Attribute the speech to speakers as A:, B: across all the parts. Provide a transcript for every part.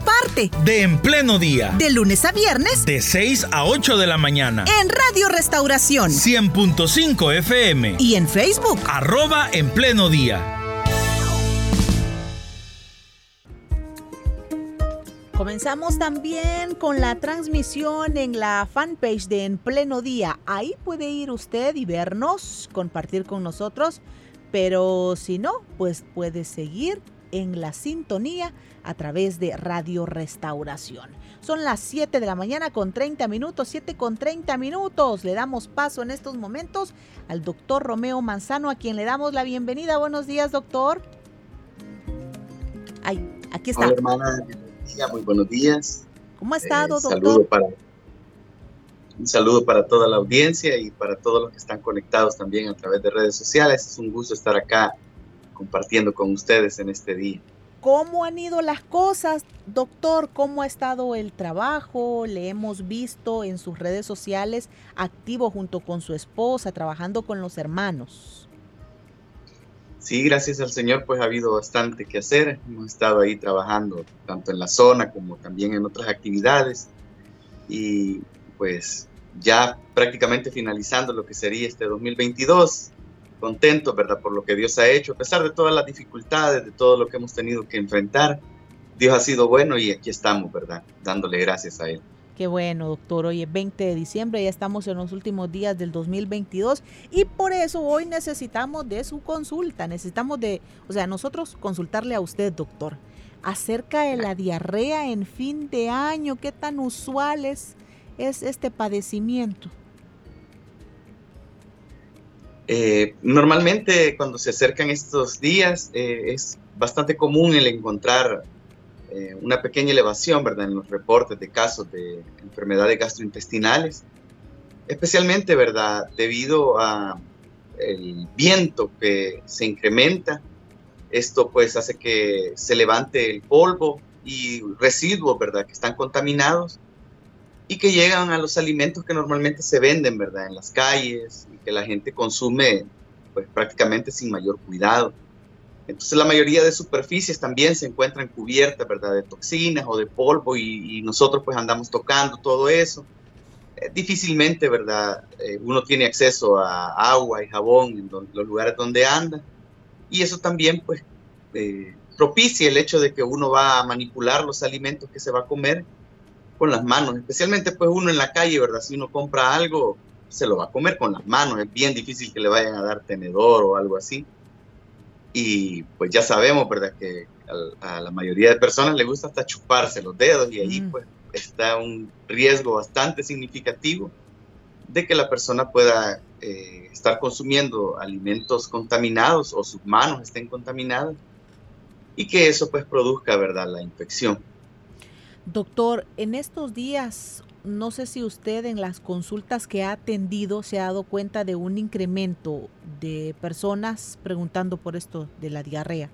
A: parte
B: de En Pleno Día.
A: De lunes a viernes.
B: De 6 a 8 de la mañana.
A: En Radio Restauración.
B: 100.5 FM.
A: Y en Facebook.
B: Arroba En Pleno Día.
A: Comenzamos también con la transmisión en la fanpage de En Pleno Día. Ahí puede ir usted y vernos, compartir con nosotros. Pero si no, pues puede seguir en la sintonía a través de Radio Restauración. Son las 7 de la mañana con 30 minutos, 7 con 30 minutos. Le damos paso en estos momentos al doctor Romeo Manzano, a quien le damos la bienvenida. Buenos días, doctor. Ay, aquí está.
C: Hola, hermana. Muy buenos días.
A: ¿Cómo ha estado,
C: eh,
A: doctor?
C: Saludo para, un saludo para toda la audiencia y para todos los que están conectados también a través de redes sociales. Es un gusto estar acá compartiendo con ustedes en este día.
A: ¿Cómo han ido las cosas, doctor? ¿Cómo ha estado el trabajo? Le hemos visto en sus redes sociales activo junto con su esposa, trabajando con los hermanos.
C: Sí, gracias al Señor, pues ha habido bastante que hacer. Hemos estado ahí trabajando tanto en la zona como también en otras actividades. Y pues ya prácticamente finalizando lo que sería este 2022, contentos, ¿verdad? Por lo que Dios ha hecho, a pesar de todas las dificultades, de todo lo que hemos tenido que enfrentar. Dios ha sido bueno y aquí estamos, ¿verdad? Dándole gracias a Él.
A: Qué bueno, doctor. Hoy es 20 de diciembre, ya estamos en los últimos días del 2022 y por eso hoy necesitamos de su consulta. Necesitamos de, o sea, nosotros consultarle a usted, doctor, acerca de la diarrea en fin de año. ¿Qué tan usual es, es este padecimiento?
C: Eh, normalmente cuando se acercan estos días eh, es bastante común el encontrar eh, una pequeña elevación ¿verdad? en los reportes de casos de enfermedades gastrointestinales, especialmente ¿verdad? debido a el viento que se incrementa. Esto pues hace que se levante el polvo y residuos ¿verdad? que están contaminados y que llegan a los alimentos que normalmente se venden, ¿verdad? En las calles y que la gente consume pues prácticamente sin mayor cuidado. Entonces la mayoría de superficies también se encuentran cubiertas, ¿verdad? De toxinas o de polvo y, nosotros pues andamos tocando todo eso. Eh, difícilmente, ¿verdad? Eh, uno tiene acceso a agua y jabón en los lugares donde anda y eso también pues eh, propicia el hecho de que uno va a manipular los alimentos que se va a comer con las manos, especialmente pues uno en la calle, ¿verdad? Si uno compra algo, se lo va a comer con las manos, es bien difícil que le vayan a dar tenedor o algo así. Y pues ya sabemos, ¿verdad? Que a, la mayoría de personas le gusta hasta chuparse los dedos y ahí mm. pues está un riesgo bastante significativo de que la persona pueda eh, estar consumiendo alimentos contaminados o sus manos estén contaminadas y que eso pues produzca, ¿verdad? La infección.
A: Doctor, en estos días, no sé si usted en las consultas que ha atendido se ha dado cuenta de un incremento de personas preguntando por esto de la diarrea.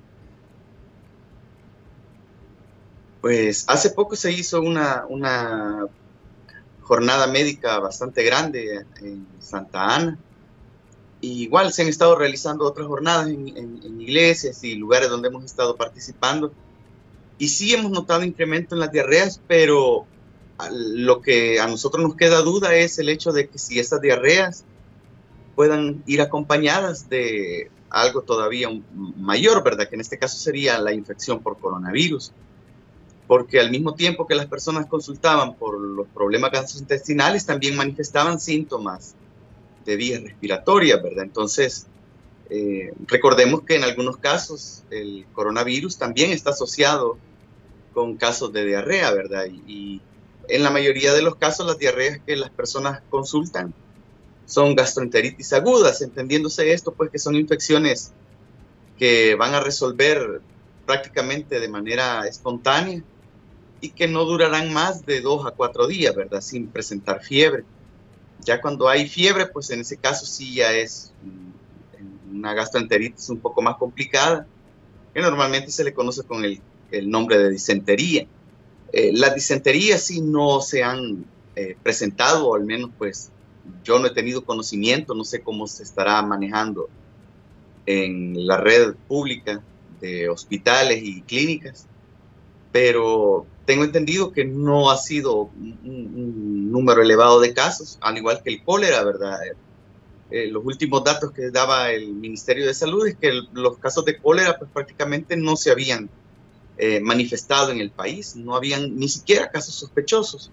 C: Pues hace poco se hizo una, una jornada médica bastante grande en Santa Ana. igual se han estado realizando otras jornadas en iglesias y lugares donde hemos estado participando y sí hemos notado incremento en las diarreas, pero lo que a nosotros nos queda duda es el hecho de que si esas diarreas puedan ir acompañadas de algo todavía mayor, ¿verdad? Que en este caso sería la infección por coronavirus. Porque al mismo tiempo que las personas consultaban por los problemas gastrointestinales, también manifestaban síntomas de vías respiratorias, ¿verdad? Entonces, eh, recordemos que en algunos casos el coronavirus también está asociado con casos de diarrea, ¿verdad? Y, en la mayoría de los casos las diarreas que las personas consultan son gastroenteritis agudas, entendiéndose esto pues que son infecciones que van a resolver prácticamente de manera espontánea y que no durarán más de dos a cuatro días, ¿verdad? Sin presentar fiebre. Ya cuando hay fiebre, pues en ese caso sí ya es una gastroenteritis un poco más complicada, que normalmente se le conoce con el, nombre de disentería. Eh, las disenterías sí no se han eh, presentado, al menos pues yo no he tenido conocimiento, no sé cómo se estará manejando en la red pública de hospitales y clínicas, pero tengo entendido que no ha sido un, número elevado de casos, al igual que el cólera, ¿verdad? Eh, los últimos datos que daba el Ministerio de Salud es que los casos de cólera pues, prácticamente no se habían eh, manifestado en el país, no habían ni siquiera casos sospechosos.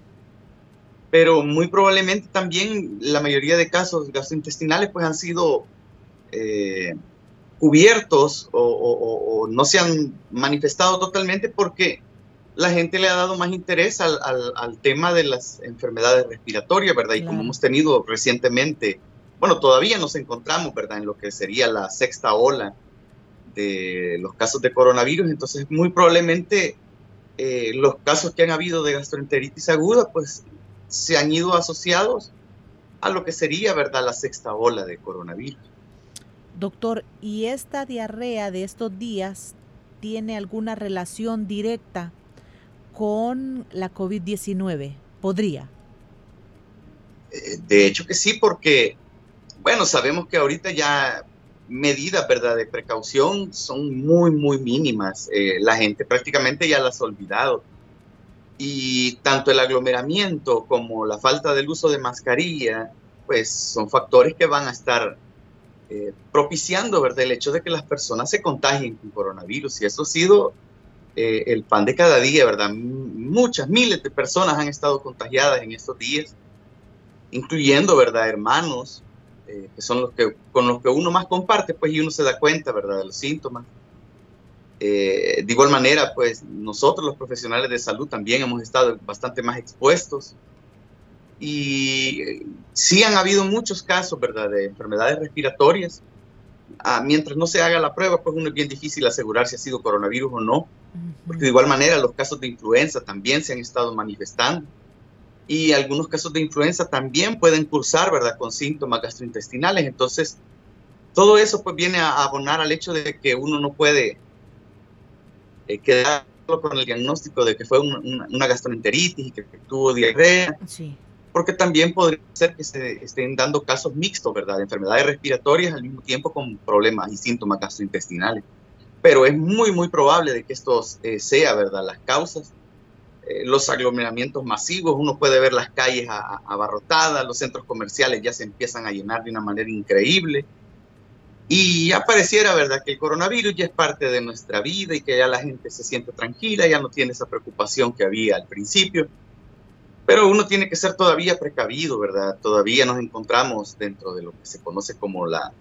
C: Pero muy probablemente también la mayoría de casos gastrointestinales pues han sido eh, cubiertos o, no se han manifestado totalmente porque la gente le ha dado más interés al, tema de las enfermedades respiratorias, ¿verdad? Y como hemos tenido recientemente, bueno, todavía nos encontramos, ¿verdad? En lo que sería la sexta ola de los casos de coronavirus, entonces muy probablemente eh, los casos que han habido de gastroenteritis aguda, pues se han ido asociados a lo que sería, ¿verdad? La sexta ola de coronavirus.
A: Doctor, ¿y esta diarrea de estos días tiene alguna relación directa con la COVID-19? ¿Podría?
C: Eh, de hecho que sí, porque, bueno, sabemos que ahorita ya medidas, ¿verdad?, de precaución son muy, muy mínimas. Eh, la gente prácticamente ya las ha olvidado. Y tanto el aglomeramiento como la falta del uso de mascarilla, pues son factores que van a estar eh, propiciando, ¿verdad?, el hecho de que las personas se contagien con coronavirus. Y eso ha sido eh, el pan de cada día, ¿verdad? Muchas, miles de personas han estado contagiadas en estos días, incluyendo, ¿verdad?, hermanos, eh, que son los que con los que uno más comparte, pues, y uno se da cuenta, ¿verdad?, de los síntomas. de igual manera, pues nosotros los profesionales de salud también hemos estado bastante más expuestos y sí han habido muchos casos, ¿verdad?, de enfermedades respiratorias. Ah, mientras no se haga la prueba, pues uno es bien difícil asegurar si ha sido coronavirus o no. Porque de igual manera los casos de influenza también se han estado manifestando. Y algunos casos de influenza también pueden cursar, ¿verdad?, con síntomas gastrointestinales. Entonces, todo eso pues viene a abonar al hecho de que uno no puede eh, quedar con el diagnóstico de que fue una, una gastroenteritis y que tuvo diarrea. Sí porque también podría ser que se estén dando casos mixtos, ¿verdad? De enfermedades respiratorias al mismo tiempo con problemas y síntomas gastrointestinales. Pero es muy, muy probable de que esto eh, sea, ¿verdad? Las causas. Eh, los aglomeramientos masivos, uno puede ver las calles abarrotadas, los centros comerciales ya se empiezan a llenar de una manera increíble. Y ya pareciera, ¿verdad?, que el coronavirus ya es parte de nuestra vida y que ya la gente se siente tranquila, ya no tiene esa preocupación que había al principio. Pero uno tiene que ser todavía precavido, ¿verdad? Todavía nos encontramos dentro de lo que se conoce como la,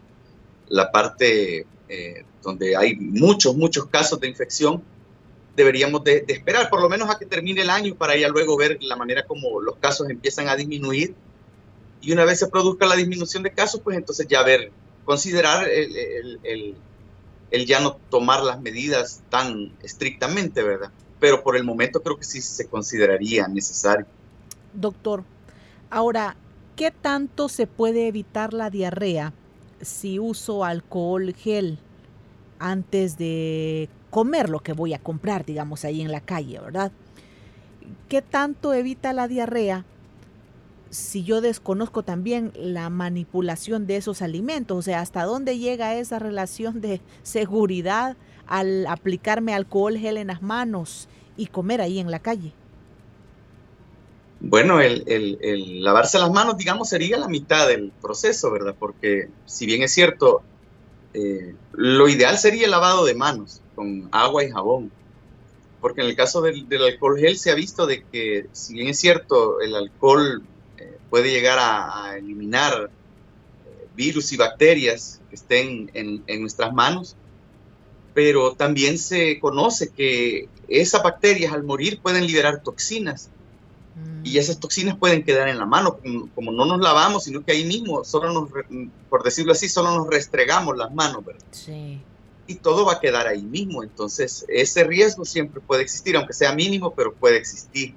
C: la parte eh, donde hay muchos, muchos casos de infección. Deberíamos de, esperar por lo menos a que termine el año para ya luego ver la manera como los casos empiezan a disminuir. Y una vez se produzca la disminución de casos, pues entonces ya ver, considerar el, el, el, el ya no tomar las medidas tan estrictamente, ¿verdad? Pero por el momento creo que sí se consideraría necesario.
A: Doctor, ahora, ¿qué tanto se puede evitar la diarrea si uso alcohol gel antes de comer lo que voy a comprar, digamos, ahí en la calle, ¿verdad? ¿Qué tanto evita la diarrea si yo desconozco también la manipulación de esos alimentos? O sea, ¿hasta dónde llega esa relación de seguridad al aplicarme alcohol gel en las manos y comer ahí en la calle?
C: Bueno, el, lavarse las manos, digamos, sería la mitad del proceso, ¿verdad? Porque si bien es cierto, eh, lo ideal sería el lavado de manos con agua y jabón. Porque en el caso del, alcohol gel se ha visto de que, si bien es cierto, el alcohol eh, puede llegar a, eliminar eh, virus y bacterias que estén en, en nuestras manos, pero también se conoce que esas bacterias al morir pueden liberar toxinas y esas toxinas pueden quedar en la mano, como, no nos lavamos, sino que ahí mismo, solo nos, por decirlo así, solo nos restregamos las manos, ¿verdad? Sí. Y todo va a quedar ahí mismo, entonces ese riesgo siempre puede existir, aunque sea mínimo, pero puede existir.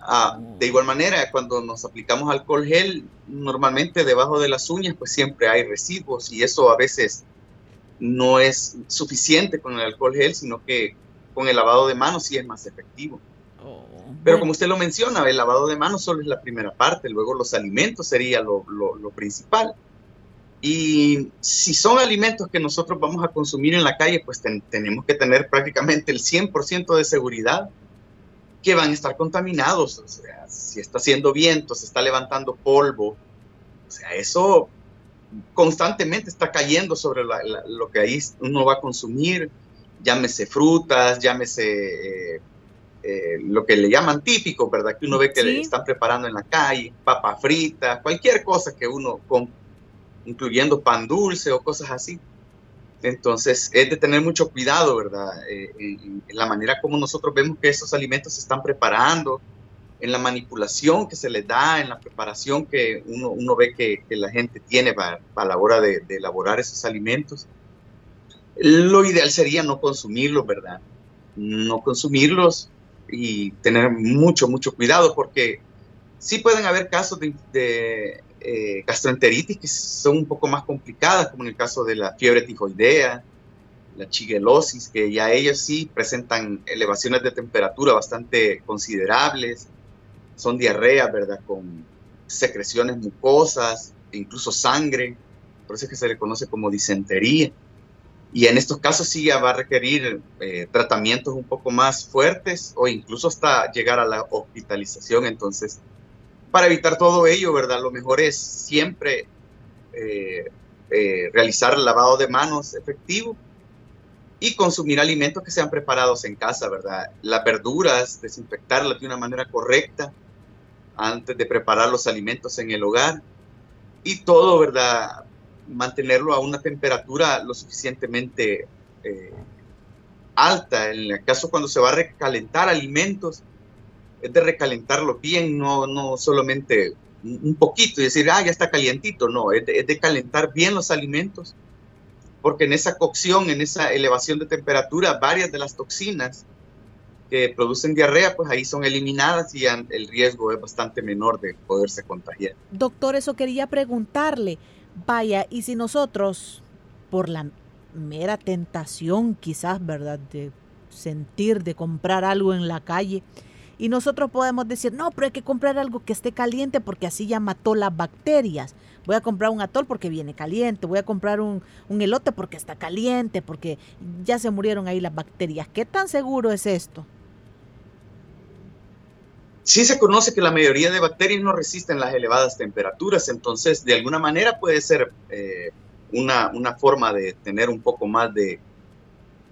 C: Ah, de igual manera, cuando nos aplicamos alcohol gel, normalmente debajo de las uñas, pues siempre hay residuos y eso a veces no es suficiente con el alcohol gel, sino que con el lavado de manos sí es más efectivo. Oh, Pero como usted lo menciona, el lavado de manos solo es la primera parte, luego los alimentos sería lo, principal. Y si son alimentos que nosotros vamos a consumir en la calle, pues tenemos que tener prácticamente el 100% de seguridad que van a estar contaminados. O sea, si está haciendo viento, se está levantando polvo, o sea, eso constantemente está cayendo sobre lo que ahí uno va a consumir, llámese frutas, llámese eh, eh, lo que le llaman típico, ¿verdad? Que uno ve que le están preparando en la calle, papa frita, cualquier cosa que uno compra, incluyendo pan dulce o cosas así. Entonces, es de tener mucho cuidado, ¿verdad? Eh, en, la manera como nosotros vemos que esos alimentos se están preparando, en la manipulación que se les da, en la preparación que uno, ve que, la gente tiene para, la hora de, elaborar esos alimentos. Lo ideal sería no consumirlos, ¿verdad? No consumirlos y tener mucho, mucho cuidado porque sí pueden haber casos de eh, gastroenteritis que son un poco más complicadas, como en el caso de la fiebre tifoidea, la chiguelosis, que ya ellos sí presentan elevaciones de temperatura bastante considerables, son diarreas, ¿verdad? Con secreciones mucosas, e incluso sangre, por eso es que se le conoce como disentería. Y en estos casos sí ya va a requerir eh, tratamientos un poco más fuertes o incluso hasta llegar a la hospitalización. Entonces, para evitar todo ello, ¿verdad? Lo mejor es siempre eh, eh, realizar lavado de manos efectivo y consumir alimentos que sean preparados en casa, ¿verdad? Las verduras, desinfectarlas de una manera correcta, antes de preparar los alimentos en el hogar y todo, ¿verdad? Mantenerlo a una temperatura lo suficientemente eh, alta. En el caso cuando se va a recalentar alimentos, es de recalentarlo bien, no, no solamente un poquito y decir, ah, ya está calientito, no, es de, es de calentar bien los alimentos, porque en esa cocción, en esa elevación de temperatura, varias de las toxinas que producen diarrea, pues ahí son eliminadas y el riesgo es bastante menor de poderse contagiar.
A: Doctor, eso quería preguntarle. Vaya, y si nosotros, por la mera tentación quizás, ¿verdad? De sentir, de comprar algo en la calle, y nosotros podemos decir, no, pero hay que comprar algo que esté caliente porque así ya mató las bacterias. Voy a comprar un atol porque viene caliente, voy a comprar un, un elote porque está caliente, porque ya se murieron ahí las bacterias. ¿Qué tan seguro es esto?
C: Sí se conoce que la mayoría de bacterias no resisten las elevadas temperaturas, entonces de alguna manera puede ser eh, una, una, forma de tener un poco más de,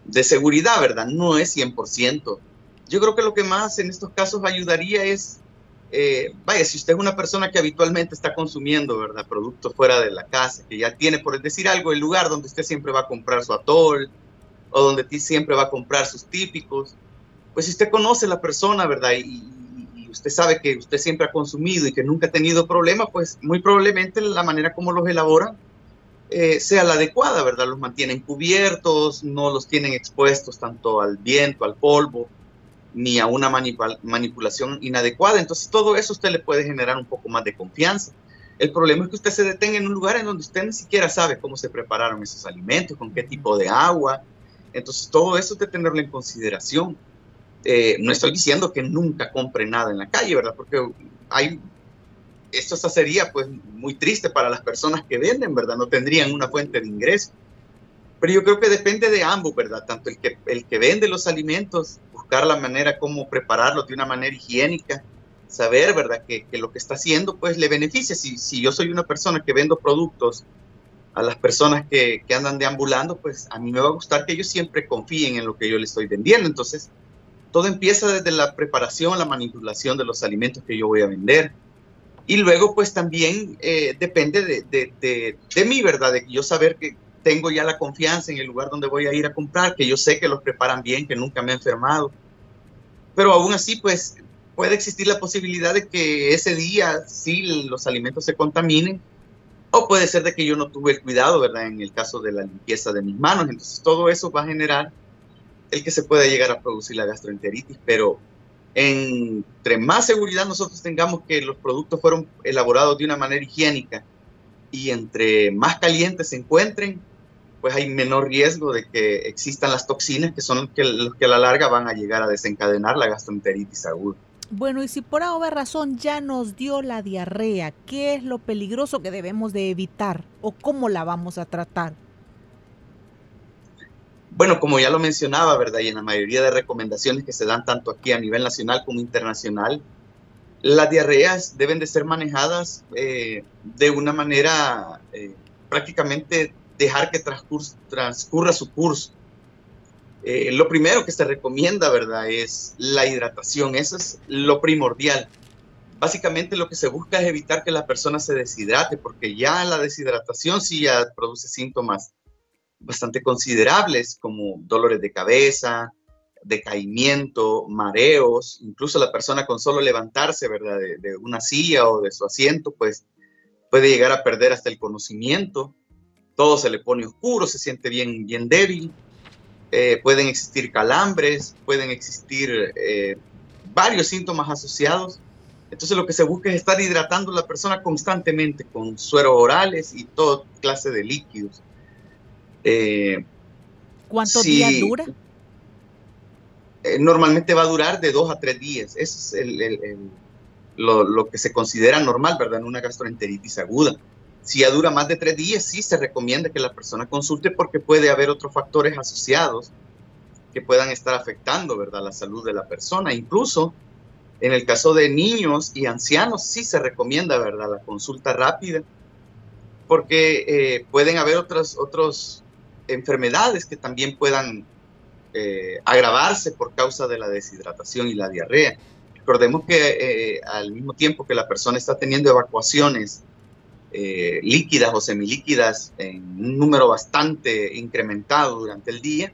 C: de seguridad, ¿verdad? No es 100%. Yo creo que lo que más en estos casos ayudaría es, eh, vaya, si usted es una persona que habitualmente está consumiendo, ¿verdad? Productos fuera de la casa, que ya tiene, por decir algo, el lugar donde usted siempre va a comprar su atol o donde siempre va a comprar sus típicos, pues si usted conoce a la persona, ¿verdad? Y, usted sabe que usted siempre ha consumido y que nunca ha tenido problema, pues muy probablemente la manera como los elaboran eh, sea la adecuada, ¿verdad? Los mantienen cubiertos, no los tienen expuestos tanto al viento, al polvo, ni a una manipulación inadecuada. Entonces todo eso usted le puede generar un poco más de confianza. El problema es que usted se detenga en un lugar en donde usted ni siquiera sabe cómo se prepararon esos alimentos, con qué tipo de agua. Entonces todo eso es de tenerlo en consideración. Eh, no estoy diciendo que nunca compre nada en la calle, ¿verdad? Porque hay, esto sería pues muy triste para las personas que venden, ¿verdad? No tendrían una fuente de ingreso. Pero yo creo que depende de ambos, ¿verdad? Tanto el que, el que vende los alimentos, buscar la manera como prepararlos de una manera higiénica, saber, ¿verdad? Que, que lo que está haciendo pues le beneficia. Si, si yo soy una persona que vendo productos a las personas que, que andan deambulando, pues a mí me va a gustar que ellos siempre confíen en lo que yo les estoy vendiendo. Entonces, todo empieza desde la preparación, la manipulación de los alimentos que yo voy a vender. Y luego, pues también eh, depende de, de, mí, ¿verdad? De yo saber que tengo ya la confianza en el lugar donde voy a ir a comprar, que yo sé que los preparan bien, que nunca me he enfermado. Pero aún así, pues puede existir la posibilidad de que ese día sí los alimentos se contaminen, o puede ser de que yo no tuve el cuidado, ¿verdad? En el caso de la limpieza de mis manos. Entonces, todo eso va a generar el que se pueda llegar a producir la gastroenteritis, pero entre más seguridad nosotros tengamos que los productos fueron elaborados de una manera higiénica y entre más calientes se encuentren, pues hay menor riesgo de que existan las toxinas que son los que, los que a la larga van a llegar a desencadenar la gastroenteritis aguda.
A: Bueno, y si por alguna razón ya nos dio la diarrea, ¿qué es lo peligroso que debemos de evitar o cómo la vamos a tratar?
C: Bueno, como ya lo mencionaba, ¿verdad? Y en la mayoría de recomendaciones que se dan tanto aquí a nivel nacional como internacional, las diarreas deben de ser manejadas eh, de una manera eh, prácticamente dejar que transcurra su curso. Eh, lo primero que se recomienda, ¿verdad? Es la hidratación, eso es lo primordial. Básicamente lo que se busca es evitar que la persona se deshidrate, porque ya la deshidratación sí ya produce síntomas bastante considerables como dolores de cabeza, decaimiento, mareos, incluso la persona con solo levantarse, ¿verdad? De, una silla o de su asiento, pues puede llegar a perder hasta el conocimiento, todo se le pone oscuro, se siente bien, bien débil, eh, pueden existir calambres, pueden existir eh, varios síntomas asociados. Entonces lo que se busca es estar hidratando a la persona constantemente con sueros orales y toda clase de líquidos.
A: Eh, ¿Cuántos días dura?
C: Eh, normalmente va a durar de dos a tres días. Eso es lo, que se considera normal, ¿verdad? En una gastroenteritis aguda. Si ya dura más de tres días, sí se recomienda que la persona consulte porque puede haber otros factores asociados que puedan estar afectando, ¿verdad? La salud de la persona. Incluso en el caso de niños y ancianos, sí se recomienda, ¿verdad? La consulta rápida porque eh, pueden haber otros, otros enfermedades que también puedan eh, agravarse por causa de la deshidratación y la diarrea. Recordemos que eh, al mismo tiempo que la persona está teniendo evacuaciones eh, líquidas o semilíquidas en un número bastante incrementado durante el día,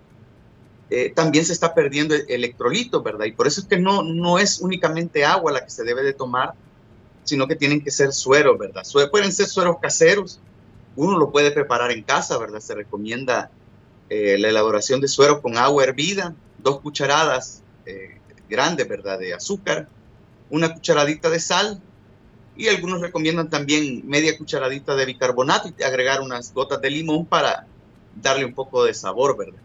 C: también se está perdiendo electrolitos, ¿verdad? Y por eso es que no, no es únicamente agua la que se debe de tomar, sino que tienen que ser sueros, ¿verdad? pueden ser sueros caseros, uno lo puede preparar en casa, ¿verdad? Se recomienda eh, la elaboración de suero con agua hervida, dos cucharadas eh, grandes, ¿verdad? De azúcar, una cucharadita de sal y algunos recomiendan también media cucharadita de bicarbonato y agregar unas gotas de limón para darle un poco de sabor, ¿verdad?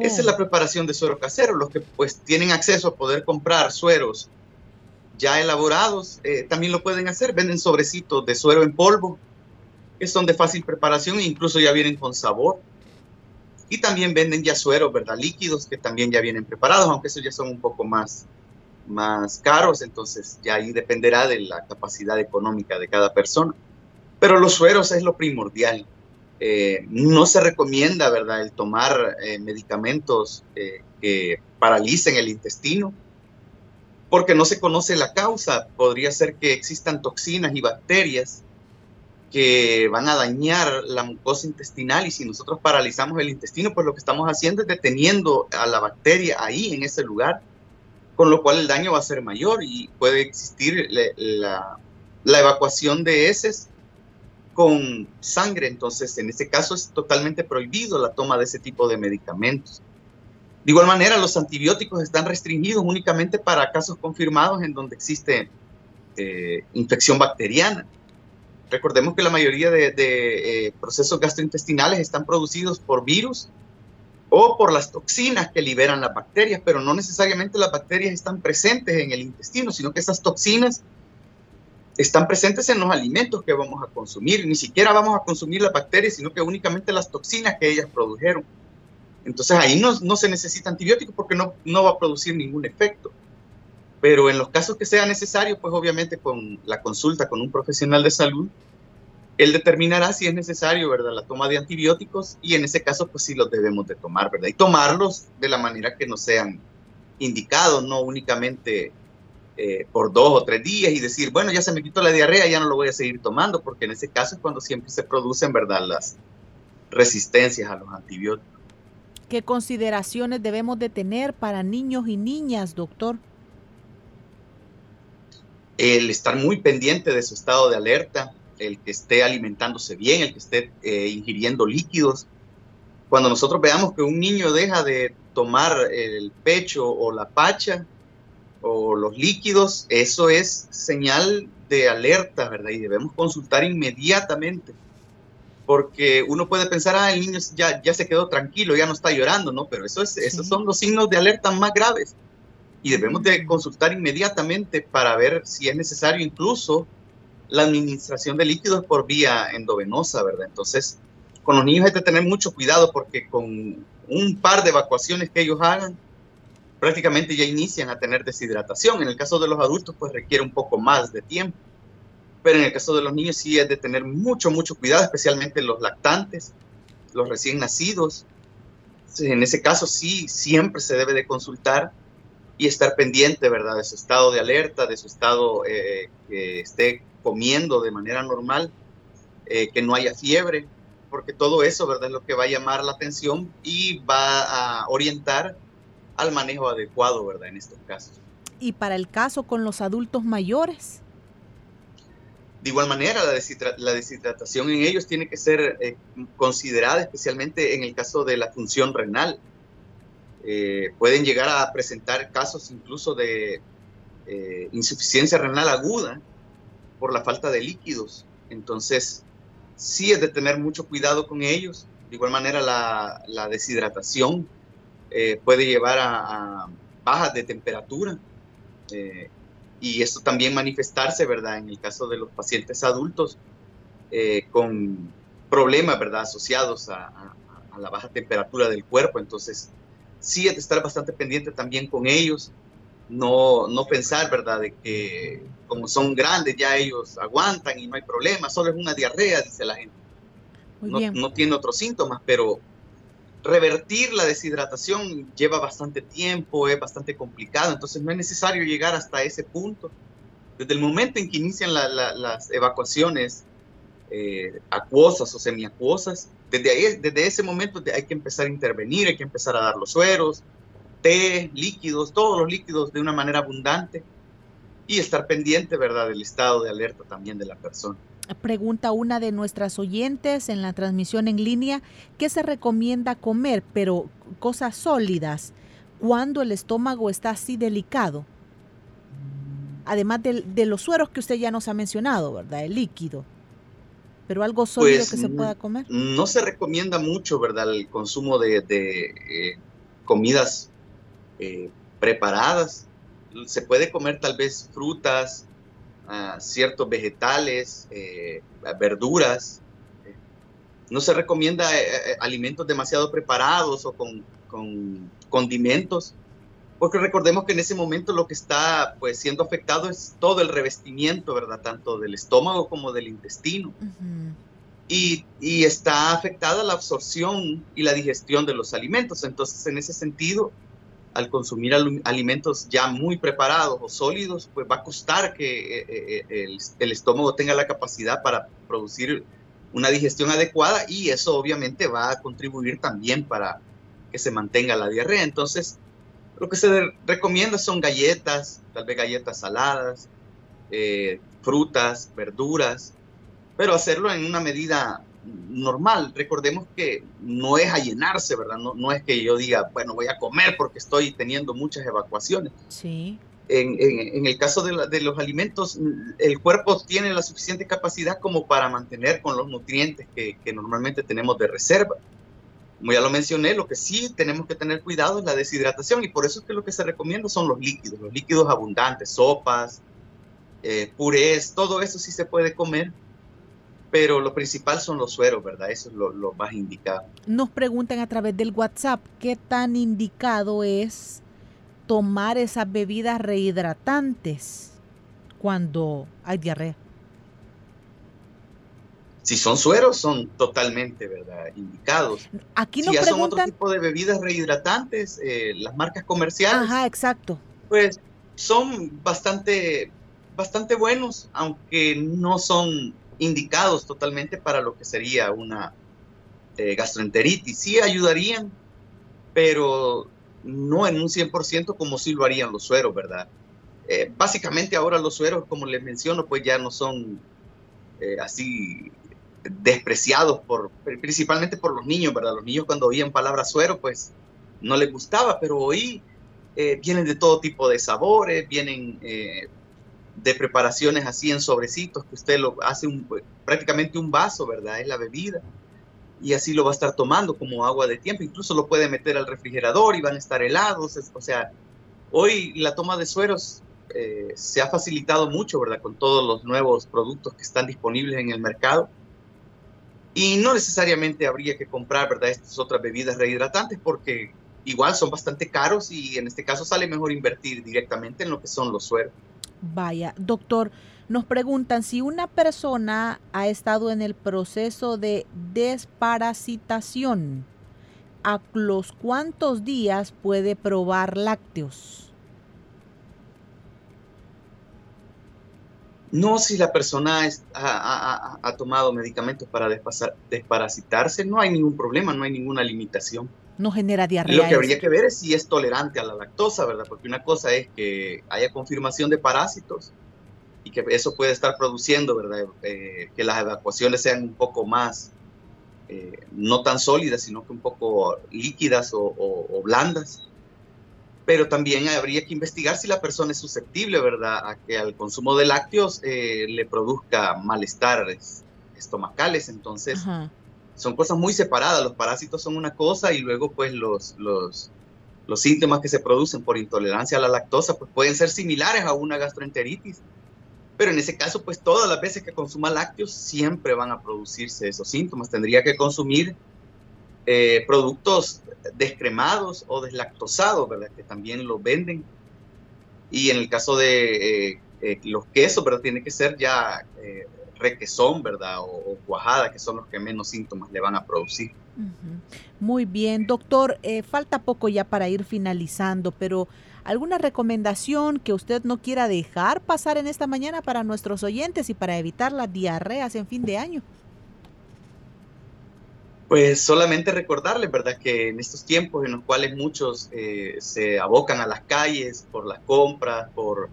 C: Esa es la preparación de suero casero. Los que pues tienen acceso a poder comprar sueros ya elaborados, eh, también lo pueden hacer. Venden sobrecitos de suero en polvo que son de fácil preparación e incluso ya vienen con sabor. Y también venden ya sueros, ¿verdad? Líquidos que también ya vienen preparados, aunque esos ya son un poco más, más caros, entonces ya ahí dependerá de la capacidad económica de cada persona. Pero los sueros es lo primordial. Eh, no se recomienda, ¿verdad?, el tomar eh, medicamentos eh, que paralicen el intestino, porque no se conoce la causa. Podría ser que existan toxinas y bacterias que van a dañar la mucosa intestinal y si nosotros paralizamos el intestino, pues lo que estamos haciendo es deteniendo a la bacteria ahí en ese lugar, con lo cual el daño va a ser mayor y puede existir la, evacuación de heces con sangre. Entonces, en este caso es totalmente prohibido la toma de ese tipo de medicamentos. De igual manera, los antibióticos están restringidos únicamente para casos confirmados en donde existe eh, infección bacteriana. Recordemos que la mayoría de, eh, procesos gastrointestinales están producidos por virus o por las toxinas que liberan las bacterias, pero no necesariamente las bacterias están presentes en el intestino, sino que esas toxinas están presentes en los alimentos que vamos a consumir. Ni siquiera vamos a consumir las bacterias, sino que únicamente las toxinas que ellas produjeron. Entonces ahí no, se necesita antibiótico porque no va a producir ningún efecto. Pero en los casos que sea necesario, pues obviamente con la consulta con un profesional de salud, él determinará si es necesario, ¿verdad? La toma de antibióticos y en ese caso, pues sí los debemos de tomar, ¿verdad? Y tomarlos de la manera que nos sean indicados, no únicamente eh, por dos o tres días y decir, bueno, ya se me quitó la diarrea, ya no lo voy a seguir tomando, porque en ese caso es cuando siempre se producen, ¿verdad? Las resistencias a los antibióticos.
A: ¿Qué consideraciones debemos de tener para niños y niñas, doctor?
C: el estar muy pendiente de su estado de alerta, el que esté alimentándose bien, el que esté eh, ingiriendo líquidos. Cuando nosotros veamos que un niño deja de tomar el pecho o la pacha o los líquidos, eso es señal de alerta, ¿verdad? Y debemos consultar inmediatamente porque uno puede pensar, ah, el niño ya, ya se quedó tranquilo, ya no está llorando, ¿no? Pero eso es, esos son los signos de alerta más graves y debemos de consultar inmediatamente para ver si es necesario incluso la administración de líquidos por vía endovenosa, ¿verdad? Entonces, con los niños hay que tener mucho cuidado porque con un par de evacuaciones que ellos hagan, prácticamente ya inician a tener deshidratación. En el caso de los adultos, pues requiere un poco más de tiempo. Pero en el caso de los niños sí es de tener mucho, mucho cuidado, especialmente los lactantes, los recién nacidos. En ese caso sí, siempre se debe de consultar y estar pendiente, ¿verdad? De su estado de alerta, de su estado eh, que esté comiendo de manera normal, eh, que no haya fiebre, porque todo eso, ¿verdad? Es lo que va a llamar la atención y va a orientar al manejo adecuado, ¿verdad? En estos casos.
A: ¿Y para el caso con los adultos mayores?
C: De igual manera, la, deshidratación en ellos tiene que ser eh, considerada, especialmente en el caso de la función renal. Eh, pueden llegar a presentar casos incluso de eh, insuficiencia renal aguda por la falta de líquidos. Entonces, sí es de tener mucho cuidado con ellos. De igual manera, la deshidratación eh, puede llevar a, bajas de temperatura eh, y esto también manifestarse, ¿verdad? En el caso de los pacientes adultos eh, con problemas, ¿verdad? Asociados a, la baja temperatura del cuerpo. Entonces, sí es de estar bastante pendiente también con ellos. No, no pensar, ¿verdad? De que como son grandes ya ellos aguantan y no hay problema, solo es una diarrea, dice la gente. No, no, tiene otros síntomas, pero revertir la deshidratación lleva bastante tiempo, es bastante complicado, entonces no es necesario llegar hasta ese punto. Desde el momento en que inician las evacuaciones eh, acuosas o semiacuosas, desde, ahí, desde ese momento hay que empezar a intervenir, hay que empezar a dar los sueros, té, líquidos, todos los líquidos de una manera abundante y estar pendiente, ¿verdad?, del estado de alerta también de la persona.
A: Pregunta una de nuestras oyentes en la transmisión en línea, ¿qué se recomienda comer, pero cosas sólidas, cuando el estómago está así delicado? Además de, los sueros que usted ya nos ha mencionado, ¿verdad? El líquido. Pero algo sólido pues, que se pueda comer.
C: No se recomienda mucho, ¿verdad? El consumo de, eh, comidas eh, preparadas. Se puede comer tal vez frutas, ciertos vegetales, eh, verduras. No se recomienda alimentos demasiado preparados o con, condimentos, porque recordemos que en ese momento lo que está pues siendo afectado es todo el revestimiento, ¿verdad? Tanto del estómago como del intestino. y, y, está afectada la absorción y la digestión de los alimentos. Entonces, en ese sentido, al consumir alimentos ya muy preparados o sólidos, pues va a costar que eh, eh, eh, el, estómago tenga la capacidad para producir una digestión adecuada y eso obviamente va a contribuir también para que se mantenga la diarrea. Entonces, lo que se recomienda son galletas, tal vez galletas saladas, frutas, verduras, pero hacerlo en una medida normal. Recordemos que no es a llenarse, ¿verdad? No, no es que yo diga, bueno, voy a comer porque estoy teniendo muchas evacuaciones.
A: Sí.
C: En, en, el caso de, de, los alimentos, el cuerpo tiene la suficiente capacidad como para mantener con los nutrientes que, que normalmente tenemos de reserva. Como ya lo mencioné, lo que sí tenemos que tener cuidado es la deshidratación y por eso es que lo que se recomienda son los líquidos, los líquidos abundantes, sopas, eh, purés, todo eso sí se puede comer, pero lo principal son los sueros, ¿verdad? Eso es lo, más indicado.
A: Nos preguntan a través del WhatsApp qué tan indicado es tomar esas bebidas rehidratantes cuando hay diarrea.
C: Si son sueros, son totalmente, ¿verdad? Indicados.
A: Aquí nos
C: si
A: ya
C: son otro tipo de bebidas rehidratantes, eh, las marcas comerciales.
A: Ajá, exacto.
C: Pues son bastante, bastante buenos, aunque no son indicados totalmente para lo que sería una eh, gastroenteritis. Sí ayudarían, pero no en un 100% como sí lo harían los sueros, ¿verdad? Eh, básicamente ahora los sueros, como les menciono, pues ya no son eh, así despreciados por, principalmente por los niños, ¿verdad? Los niños cuando oían palabra suero, pues no les gustaba, pero hoy vienen de todo tipo de sabores, vienen de preparaciones así en sobrecitos, que usted lo hace un, prácticamente un vaso, ¿verdad? Es la bebida. y así lo va a estar tomando como agua de tiempo. Incluso lo puede meter al refrigerador y van a estar helados. O sea, hoy la toma de sueros eh, se ha facilitado mucho, ¿verdad? Con todos los nuevos productos que están disponibles en el mercado. Y no necesariamente habría que comprar, ¿verdad? Estas otras bebidas rehidratantes porque igual son bastante caros y en este caso sale mejor invertir directamente en lo que son los sueros.
A: Vaya, doctor, nos preguntan si una persona ha estado en el proceso de desparasitación, ¿a los cuántos días puede probar lácteos?
C: No, si la persona ha, tomado medicamentos para desparasitarse, no hay ningún problema, no hay ninguna limitación.
A: No genera diarrea.
C: Lo que habría que ver es si es tolerante a la lactosa, ¿verdad? Porque una cosa es que haya confirmación de parásitos y que eso puede estar produciendo, ¿verdad? Eh, que las evacuaciones sean un poco más, eh, no tan sólidas, sino que un poco líquidas o blandas pero también habría que investigar si la persona es susceptible, ¿verdad?, a que al consumo de lácteos eh, le produzca malestares estomacales. Entonces, son cosas muy separadas. Los parásitos son una cosa y luego, pues, los, los, los síntomas que se producen por intolerancia a la lactosa, pues, pueden ser similares a una gastroenteritis. Pero en ese caso, pues, todas las veces que consuma lácteos, siempre van a producirse esos síntomas. Tendría que consumir eh, productos descremados o deslactosados, ¿verdad? Que también los venden. Y en el caso de eh, eh, los quesos, ¿verdad? Tiene que ser ya requesón, ¿verdad? O, cuajada, que son los que menos síntomas le van a producir.
A: Muy bien, doctor. falta poco ya para ir finalizando, pero ¿alguna recomendación que usted no quiera dejar pasar en esta mañana para nuestros oyentes y para evitar las diarreas en fin de año?
C: Pues solamente recordarles, ¿verdad?, que en estos tiempos en los cuales muchos eh, se abocan a las calles por las compras, por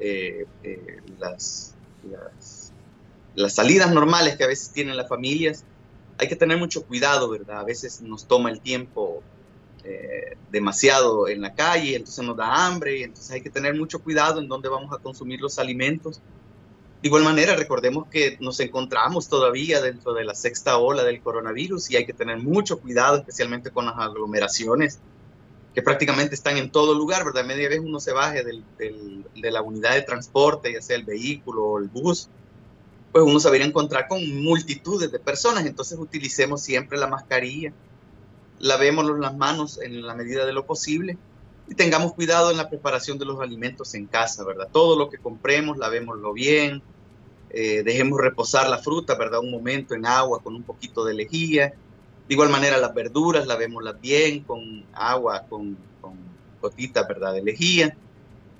C: eh, eh, las, salidas normales que a veces tienen las familias, hay que tener mucho cuidado, ¿verdad? A veces nos toma el tiempo demasiado en la calle, entonces nos da hambre, entonces hay que tener mucho cuidado en dónde vamos a consumir los alimentos de igual manera, recordemos que nos encontramos todavía dentro de la sexta ola del coronavirus y hay que tener mucho cuidado, especialmente con las aglomeraciones que prácticamente están en todo lugar, ¿verdad? Media vez uno se baje del, de la unidad de transporte, ya sea el vehículo o el bus, pues uno se va a encontrar con multitudes de personas, entonces utilicemos siempre la mascarilla, lavémonos las manos en la medida de lo posible y tengamos cuidado en la preparación de los alimentos en casa, ¿verdad? Todo lo que compremos, lavémoslo bien, eh, dejemos reposar la fruta, ¿verdad? Un momento en agua con un poquito de lejía. De igual manera las verduras, lavémoslas bien con agua, con, con gotitas, ¿verdad? De lejía.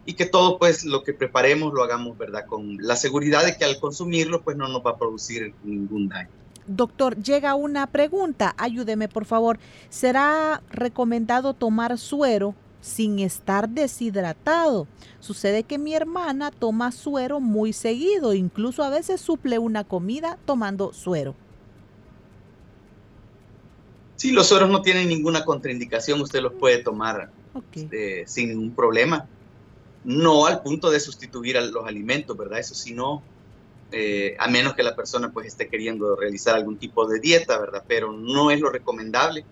C: Y que todo, pues, lo que preparemos lo hagamos, ¿verdad? Con la seguridad de que al consumirlo, pues, no nos va a producir ningún daño.
A: Doctor, llega una pregunta, ayúdeme por favor. ¿Será recomendado tomar suero sin estar deshidratado. Sucede que mi hermana toma suero muy seguido, incluso a veces suple una comida tomando suero.
C: Sí, los sueros no tienen ninguna contraindicación, usted los puede tomar este, sin ningún problema. No al punto de sustituir a los alimentos, ¿verdad? Eso sí no, eh, a menos que la persona pues esté queriendo realizar algún tipo de dieta, ¿verdad? Pero no es lo recomendable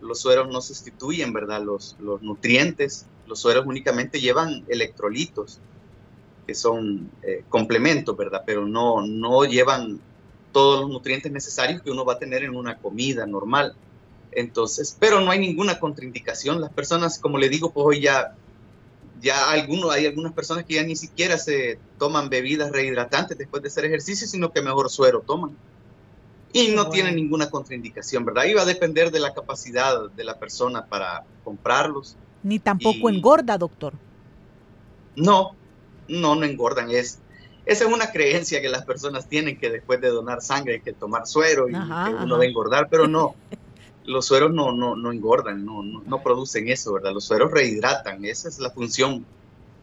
C: los sueros no sustituyen, ¿verdad? Los, los nutrientes, los sueros únicamente llevan electrolitos, que son eh, complementos, ¿verdad? Pero no, no llevan todos los nutrientes necesarios que uno va a tener en una comida normal. Entonces, pero no hay ninguna contraindicación. Las personas, como le digo, pues hoy ya, ya algunos, hay algunas personas que ya ni siquiera se toman bebidas rehidratantes después de hacer ejercicio, sino que mejor suero toman y no tiene ninguna contraindicación, ¿verdad? Iba a depender de la capacidad de la persona para comprarlos.
A: Ni tampoco engorda, doctor.
C: No, no, no engordan. Es, esa es una creencia que las personas tienen que después de donar sangre hay que tomar suero y que uno va a engordar, pero no. Los sueros no, no, no engordan, no, no, producen eso, ¿verdad? Los sueros rehidratan, esa es la función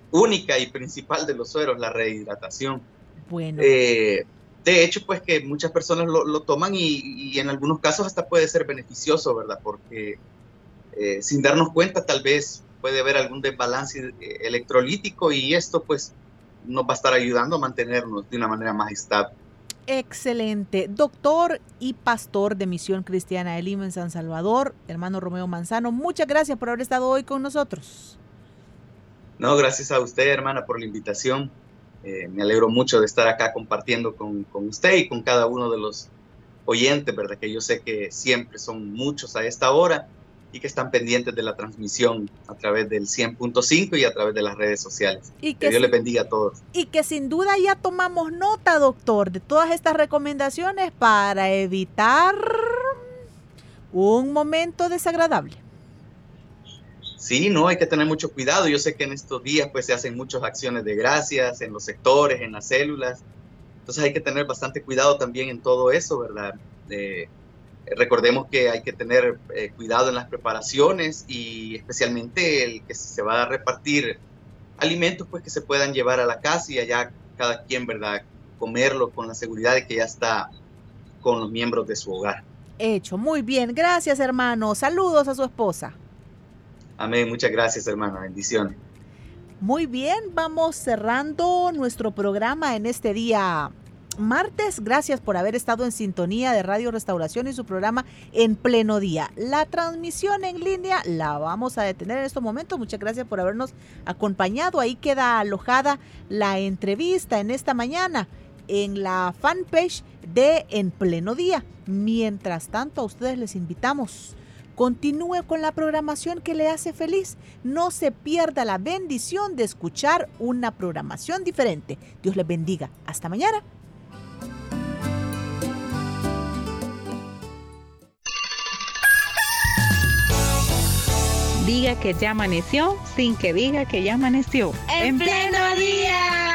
C: única y principal de los sueros, la rehidratación.
A: Bueno.
C: Eh, de hecho, pues que muchas personas lo, toman y, en algunos casos hasta puede ser beneficioso, ¿verdad? Porque eh, sin darnos cuenta tal vez puede haber algún desbalance eh, electrolítico y esto pues nos va a estar ayudando a mantenernos de una manera más estable.
A: Excelente. Doctor y pastor de Misión Cristiana de Lima en San Salvador, hermano Romeo Manzano, muchas gracias por haber estado hoy con nosotros.
C: No, gracias a usted, hermana, por la invitación. Eh, me alegro mucho de estar acá compartiendo con, con, usted y con cada uno de los oyentes, ¿verdad? Que yo sé que siempre son muchos a esta hora y que están pendientes de la transmisión a través del 100.5 y a través de las redes sociales. Y que, Dios les bendiga a todos.
A: Y que sin duda ya tomamos nota, doctor, de todas estas recomendaciones para evitar un momento desagradable.
C: Sí, no, hay que tener mucho cuidado. Yo sé que en estos días pues se hacen muchas acciones de gracias en los sectores, en las células. Entonces hay que tener bastante cuidado también en todo eso, ¿verdad? recordemos que hay que tener eh, cuidado en las preparaciones y especialmente el que se va a repartir alimentos pues que se puedan llevar a la casa y allá cada quien, ¿verdad? Comerlo con la seguridad de que ya está con los miembros de su hogar.
A: Hecho, muy bien. Gracias, hermano. Saludos a su esposa.
C: Amén. Muchas gracias, hermano. Bendiciones.
A: Muy bien, vamos cerrando nuestro programa en este día martes. Gracias por haber estado en sintonía de Radio Restauración y su programa en pleno día. La transmisión en línea la vamos a detener en estos momentos. Muchas gracias por habernos acompañado. Ahí queda alojada la entrevista en esta mañana en la fanpage de En pleno día. Mientras tanto, a ustedes les invitamos. Continúe con la programación que le hace feliz. No se pierda la bendición de escuchar una programación diferente. Dios les bendiga. Hasta mañana.
D: Diga que ya amaneció sin que diga que ya amaneció.
E: En, pleno día.